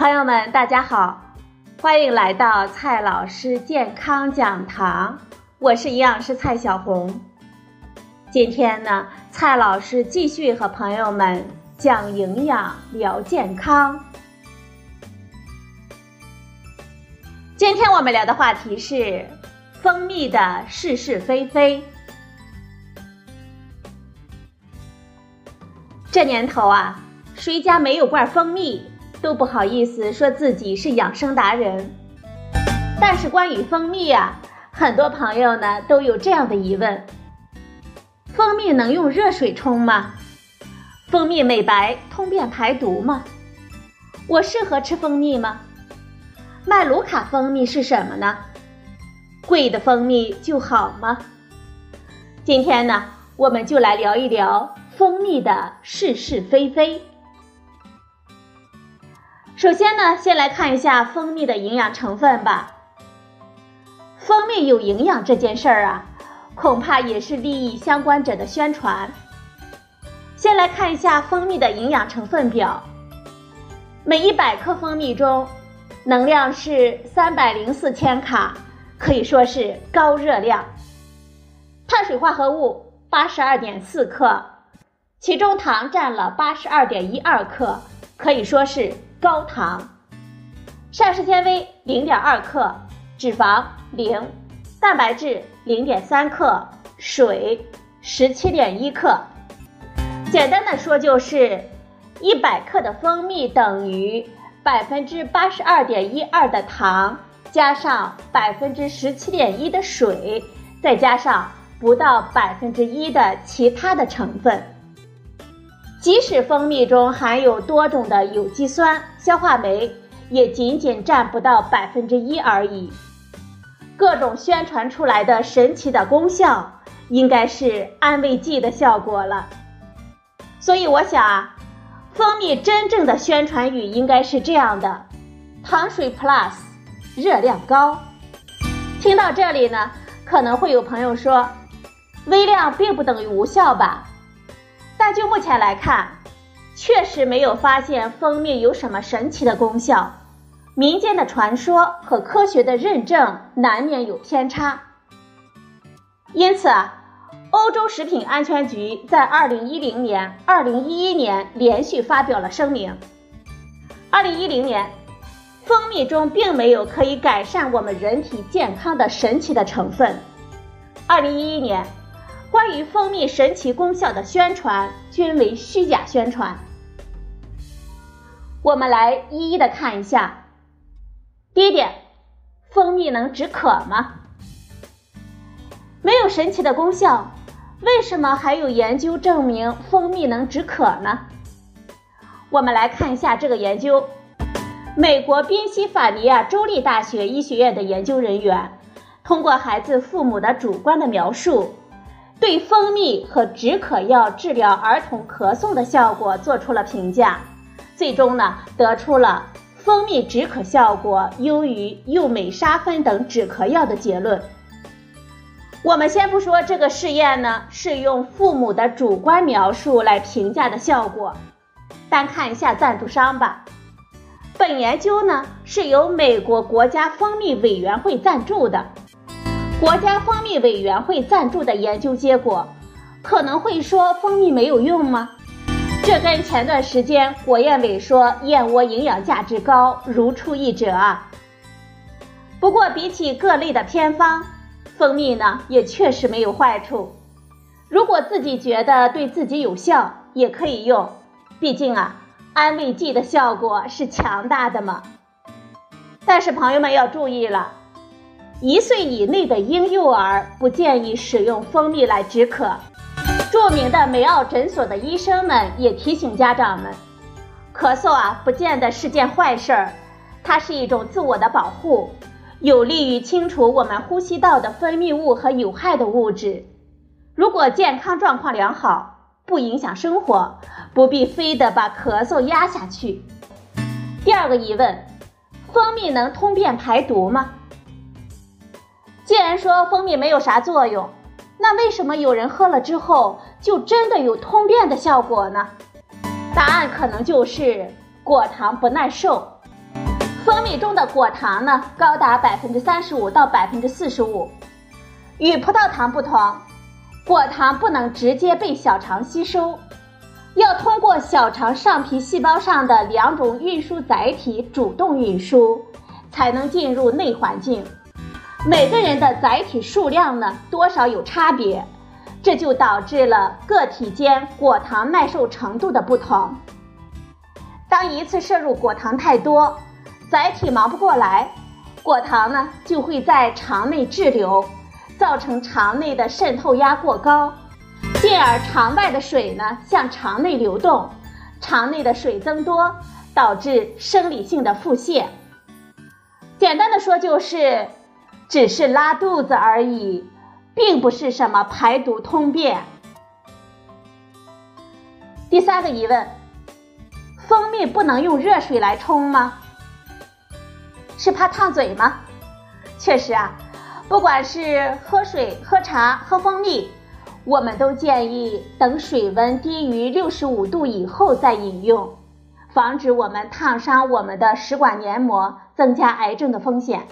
朋友们，大家好，欢迎来到蔡老师健康讲堂，我是营养师蔡小红。今天呢，蔡老师继续和朋友们讲营养、聊健康。今天我们聊的话题是蜂蜜的是是非非。这年头啊，谁家没有罐蜂蜜？都不好意思说自己是养生达人，但是关于蜂蜜啊，很多朋友呢都有这样的疑问：蜂蜜能用热水冲吗？蜂蜜美白通便排毒吗？我适合吃蜂蜜吗？麦卢卡蜂蜜是什么呢？贵的蜂蜜就好吗？今天呢，我们就来聊一聊蜂蜜的是是非非。首先呢，先来看一下蜂蜜的营养成分吧。蜂蜜有营养这件事儿啊，恐怕也是利益相关者的宣传。先来看一下蜂蜜的营养成分表。每一百克蜂蜜中，能量是三百零四千卡，可以说是高热量。碳水化合物八十二点四克，其中糖占了八十二点一二克，可以说是。高糖，膳食纤维零点二克，脂肪零，蛋白质零点三克，水十七点一克。简单的说就是，一百克的蜂蜜等于百分之八十二点一二的糖，加上百分之十七点一的水，再加上不到百分之一的其他的成分。即使蜂蜜中含有多种的有机酸，消化酶也仅仅占不到百分之一而已。各种宣传出来的神奇的功效，应该是安慰剂的效果了。所以我想啊，蜂蜜真正的宣传语应该是这样的：糖水 Plus，热量高。听到这里呢，可能会有朋友说，微量并不等于无效吧？但就目前来看，确实没有发现蜂蜜有什么神奇的功效。民间的传说和科学的认证难免有偏差。因此，欧洲食品安全局在2010年、2011年连续发表了声明。2010年，蜂蜜中并没有可以改善我们人体健康的神奇的成分。2011年。关于蜂蜜神奇功效的宣传均为虚假宣传。我们来一一的看一下。第一点，蜂蜜能止渴吗？没有神奇的功效，为什么还有研究证明蜂蜜能止渴呢？我们来看一下这个研究。美国宾夕法尼亚州立大学医学院的研究人员，通过孩子父母的主观的描述。对蜂蜜和止渴药治疗儿童咳嗽的效果做出了评价，最终呢得出了蜂蜜止渴效果优于右美沙芬等止咳药的结论。我们先不说这个试验呢是用父母的主观描述来评价的效果，单看一下赞助商吧。本研究呢是由美国国家蜂蜜委员会赞助的。国家蜂蜜委员会赞助的研究结果，可能会说蜂蜜没有用吗？这跟前段时间国宴委说燕窝营养价值高如出一辙啊。不过比起各类的偏方，蜂蜜呢也确实没有坏处。如果自己觉得对自己有效，也可以用。毕竟啊，安慰剂的效果是强大的嘛。但是朋友们要注意了。一岁以内的婴幼儿不建议使用蜂蜜来止渴。著名的梅奥诊所的医生们也提醒家长们，咳嗽啊不见得是件坏事儿，它是一种自我的保护，有利于清除我们呼吸道的分泌物和有害的物质。如果健康状况良好，不影响生活，不必非得把咳嗽压下去。第二个疑问，蜂蜜能通便排毒吗？既然说蜂蜜没有啥作用，那为什么有人喝了之后就真的有通便的效果呢？答案可能就是果糖不耐受。蜂蜜中的果糖呢，高达百分之三十五到百分之四十五。与葡萄糖不同，果糖不能直接被小肠吸收，要通过小肠上皮细胞上的两种运输载体主动运输，才能进入内环境。每个人的载体数量呢，多少有差别，这就导致了个体间果糖耐受程度的不同。当一次摄入果糖太多，载体忙不过来，果糖呢就会在肠内滞留，造成肠内的渗透压过高，进而肠外的水呢向肠内流动，肠内的水增多，导致生理性的腹泻。简单的说就是。只是拉肚子而已，并不是什么排毒通便。第三个疑问：蜂蜜不能用热水来冲吗？是怕烫嘴吗？确实啊，不管是喝水、喝茶、喝蜂蜜，我们都建议等水温低于六十五度以后再饮用，防止我们烫伤我们的食管黏膜，增加癌症的风险。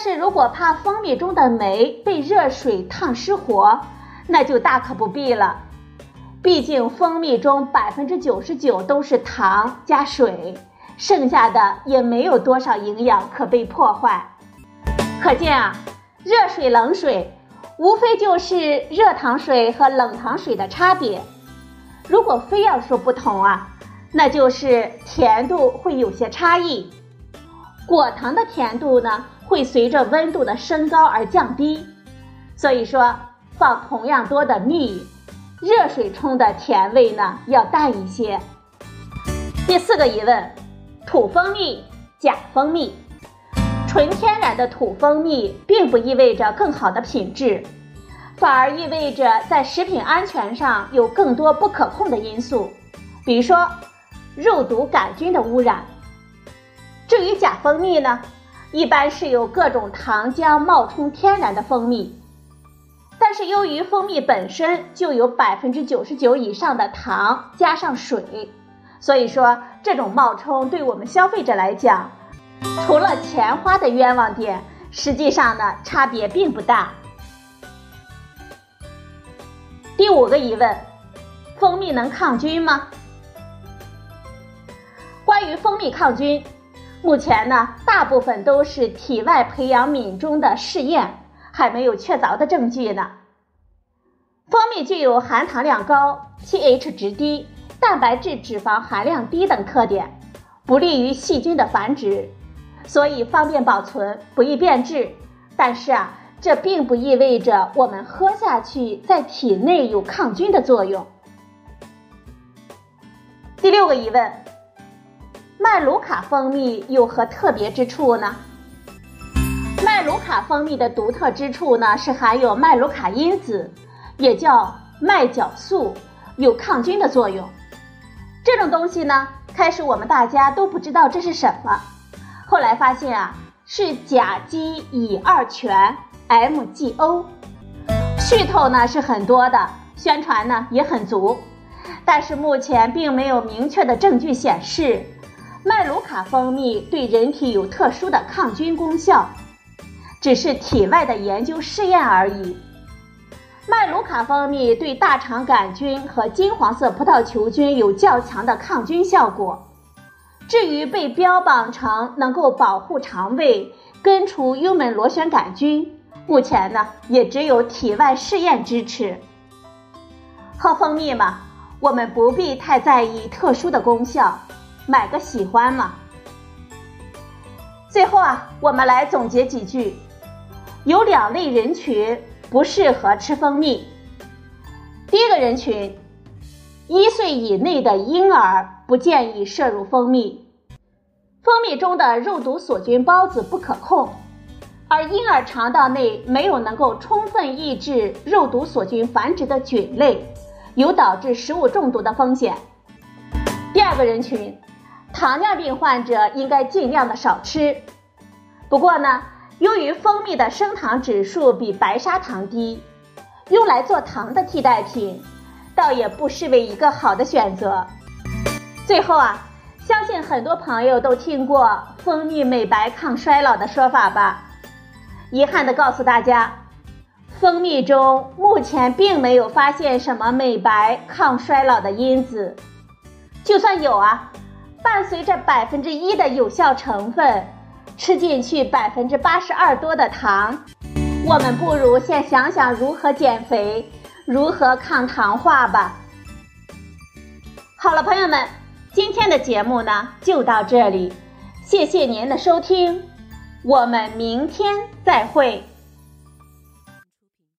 但是如果怕蜂蜜中的酶被热水烫失活，那就大可不必了。毕竟蜂蜜中百分之九十九都是糖加水，剩下的也没有多少营养可被破坏。可见啊，热水冷水无非就是热糖水和冷糖水的差别。如果非要说不同啊，那就是甜度会有些差异。果糖的甜度呢？会随着温度的升高而降低，所以说放同样多的蜜，热水冲的甜味呢要淡一些。第四个疑问：土蜂蜜、假蜂蜜，纯天然的土蜂蜜并不意味着更好的品质，反而意味着在食品安全上有更多不可控的因素，比如说肉毒杆菌的污染。至于假蜂蜜呢？一般是由各种糖浆冒充天然的蜂蜜，但是由于蜂蜜本身就有百分之九十九以上的糖加上水，所以说这种冒充对我们消费者来讲，除了钱花的冤枉点，实际上呢差别并不大。第五个疑问：蜂蜜能抗菌吗？关于蜂蜜抗菌。目前呢，大部分都是体外培养皿中的试验，还没有确凿的证据呢。蜂蜜具有含糖量高、pH 值低、蛋白质脂肪含量低等特点，不利于细菌的繁殖，所以方便保存，不易变质。但是啊，这并不意味着我们喝下去在体内有抗菌的作用。第六个疑问。麦卢卡蜂蜜有何特别之处呢？麦卢卡蜂蜜的独特之处呢，是含有麦卢卡因子，也叫麦角素，有抗菌的作用。这种东西呢，开始我们大家都不知道这是什么，后来发现啊，是甲基乙二醛 MgO，噱头呢是很多的，宣传呢也很足，但是目前并没有明确的证据显示。麦卢卡蜂蜜对人体有特殊的抗菌功效，只是体外的研究试验而已。麦卢卡蜂蜜对大肠杆菌和金黄色葡萄球菌有较强的抗菌效果。至于被标榜成能够保护肠胃、根除幽门螺旋杆菌，目前呢也只有体外试验支持。喝蜂蜜嘛，我们不必太在意特殊的功效。买个喜欢嘛。最后啊，我们来总结几句：有两类人群不适合吃蜂蜜。第一个人群，一岁以内的婴儿不建议摄入蜂蜜。蜂蜜中的肉毒锁菌孢子不可控，而婴儿肠道内没有能够充分抑制肉毒锁菌繁殖的菌类，有导致食物中毒的风险。第二个人群。糖尿病患者应该尽量的少吃。不过呢，由于蜂蜜的升糖指数比白砂糖低，用来做糖的替代品，倒也不失为一个好的选择。最后啊，相信很多朋友都听过蜂蜜美白抗衰老的说法吧？遗憾的告诉大家，蜂蜜中目前并没有发现什么美白抗衰老的因子。就算有啊，伴随着百分之一的有效成分，吃进去百分之八十二多的糖，我们不如先想想如何减肥，如何抗糖化吧。好了，朋友们。今天的节目呢，就到这里，谢谢您的收听，我们明天再会。